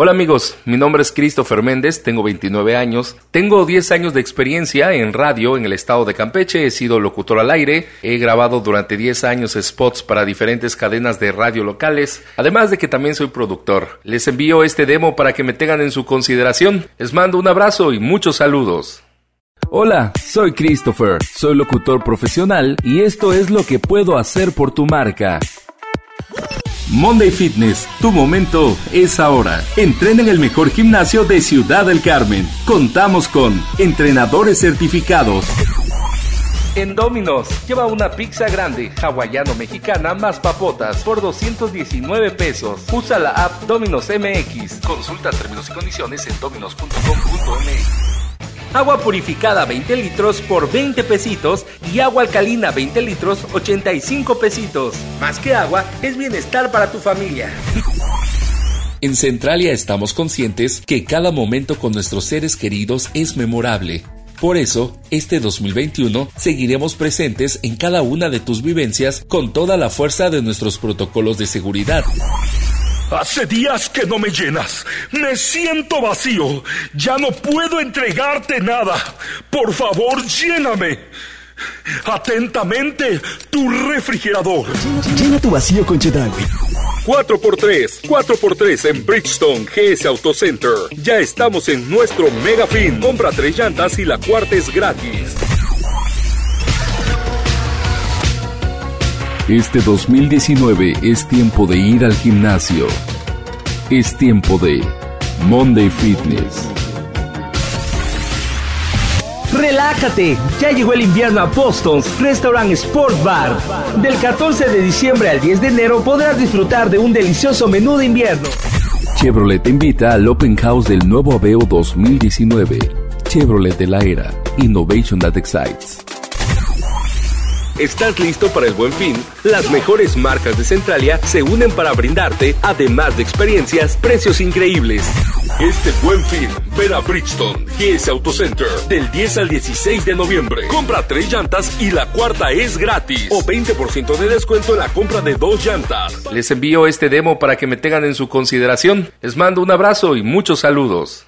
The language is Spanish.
Hola amigos, mi nombre es Christopher Méndez, tengo 29 años, tengo 10 años de experiencia en radio en el estado de Campeche, he sido locutor al aire, he grabado durante 10 años spots para diferentes cadenas de radio locales, además de que también soy productor. Les envío este demo para que me tengan en su consideración. Les mando un abrazo y muchos saludos. Hola, soy Christopher, soy locutor profesional y esto es lo que puedo hacer por tu marca. Monday Fitness, tu momento es ahora. Entrena en el mejor gimnasio de Ciudad del Carmen. Contamos con entrenadores certificados. En Dominos, lleva una pizza grande, hawaiano-mexicana más papotas por 219 pesos. Usa la app Dominos MX. Consulta términos y condiciones en dominos.com.mx. Agua purificada 20 litros por 20 pesitos y agua alcalina 20 litros 85 pesitos. Más que agua, es bienestar para tu familia. En Centralia estamos conscientes que cada momento con nuestros seres queridos es memorable. Por eso, este 2021 seguiremos presentes en cada una de tus vivencias con toda la fuerza de nuestros protocolos de seguridad. Hace días que no me llenas. Me siento vacío. Ya no puedo entregarte nada. Por favor, lléname. Atentamente, tu refrigerador. Llena tu vacío con Chedragui. 4x3, 4x3 en Bridgestone GS Auto Center. Ya estamos en nuestro mega fin. Compra tres llantas y la cuarta es gratis. Este 2019 es tiempo de ir al gimnasio. Es tiempo de Monday Fitness. Relájate, ya llegó el invierno a Boston's Restaurant Sport Bar. Del 14 de diciembre al 10 de enero podrás disfrutar de un delicioso menú de invierno. Chevrolet te invita al Open House del nuevo Aveo 2019. Chevrolet de la era. Innovation that excites. ¿Estás listo para el buen fin? Las mejores marcas de Centralia se unen para brindarte, además de experiencias, precios increíbles. Este buen fin, ven a Bridgestone GS Auto Center del 10 al 16 de noviembre. Compra tres llantas y la cuarta es gratis. O 20% de descuento en la compra de dos llantas. Les envío este demo para que me tengan en su consideración. Les mando un abrazo y muchos saludos.